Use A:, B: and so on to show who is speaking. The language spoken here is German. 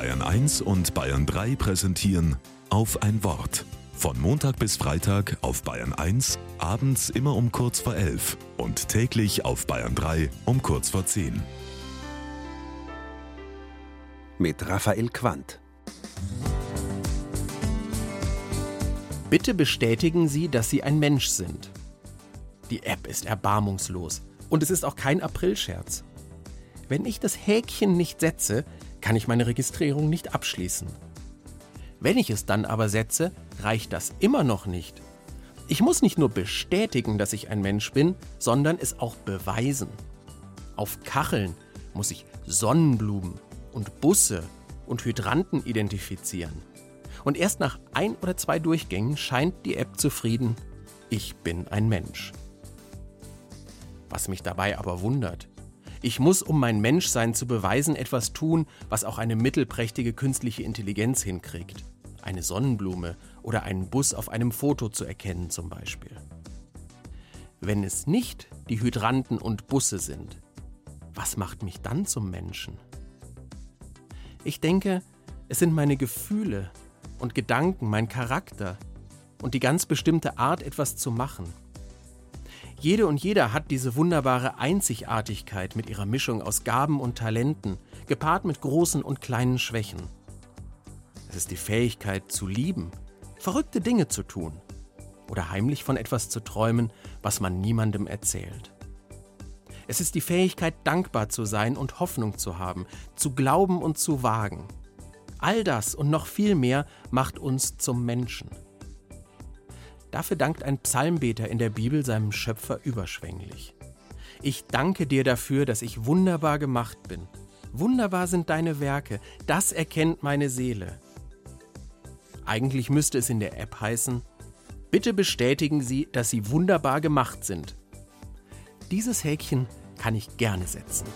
A: Bayern 1 und Bayern 3 präsentieren auf ein Wort. Von Montag bis Freitag auf Bayern 1, abends immer um kurz vor 11 und täglich auf Bayern 3 um kurz vor 10.
B: Mit Raphael Quandt.
C: Bitte bestätigen Sie, dass Sie ein Mensch sind. Die App ist erbarmungslos und es ist auch kein Aprilscherz. Wenn ich das Häkchen nicht setze, kann ich meine Registrierung nicht abschließen. Wenn ich es dann aber setze, reicht das immer noch nicht. Ich muss nicht nur bestätigen, dass ich ein Mensch bin, sondern es auch beweisen. Auf Kacheln muss ich Sonnenblumen und Busse und Hydranten identifizieren. Und erst nach ein oder zwei Durchgängen scheint die App zufrieden, ich bin ein Mensch. Was mich dabei aber wundert, ich muss, um mein Menschsein zu beweisen, etwas tun, was auch eine mittelprächtige künstliche Intelligenz hinkriegt. Eine Sonnenblume oder einen Bus auf einem Foto zu erkennen zum Beispiel. Wenn es nicht die Hydranten und Busse sind, was macht mich dann zum Menschen? Ich denke, es sind meine Gefühle und Gedanken, mein Charakter und die ganz bestimmte Art, etwas zu machen. Jede und jeder hat diese wunderbare Einzigartigkeit mit ihrer Mischung aus Gaben und Talenten, gepaart mit großen und kleinen Schwächen. Es ist die Fähigkeit zu lieben, verrückte Dinge zu tun oder heimlich von etwas zu träumen, was man niemandem erzählt. Es ist die Fähigkeit, dankbar zu sein und Hoffnung zu haben, zu glauben und zu wagen. All das und noch viel mehr macht uns zum Menschen. Dafür dankt ein Psalmbeter in der Bibel seinem Schöpfer überschwänglich. Ich danke dir dafür, dass ich wunderbar gemacht bin. Wunderbar sind deine Werke, das erkennt meine Seele. Eigentlich müsste es in der App heißen, bitte bestätigen Sie, dass Sie wunderbar gemacht sind. Dieses Häkchen kann ich gerne setzen.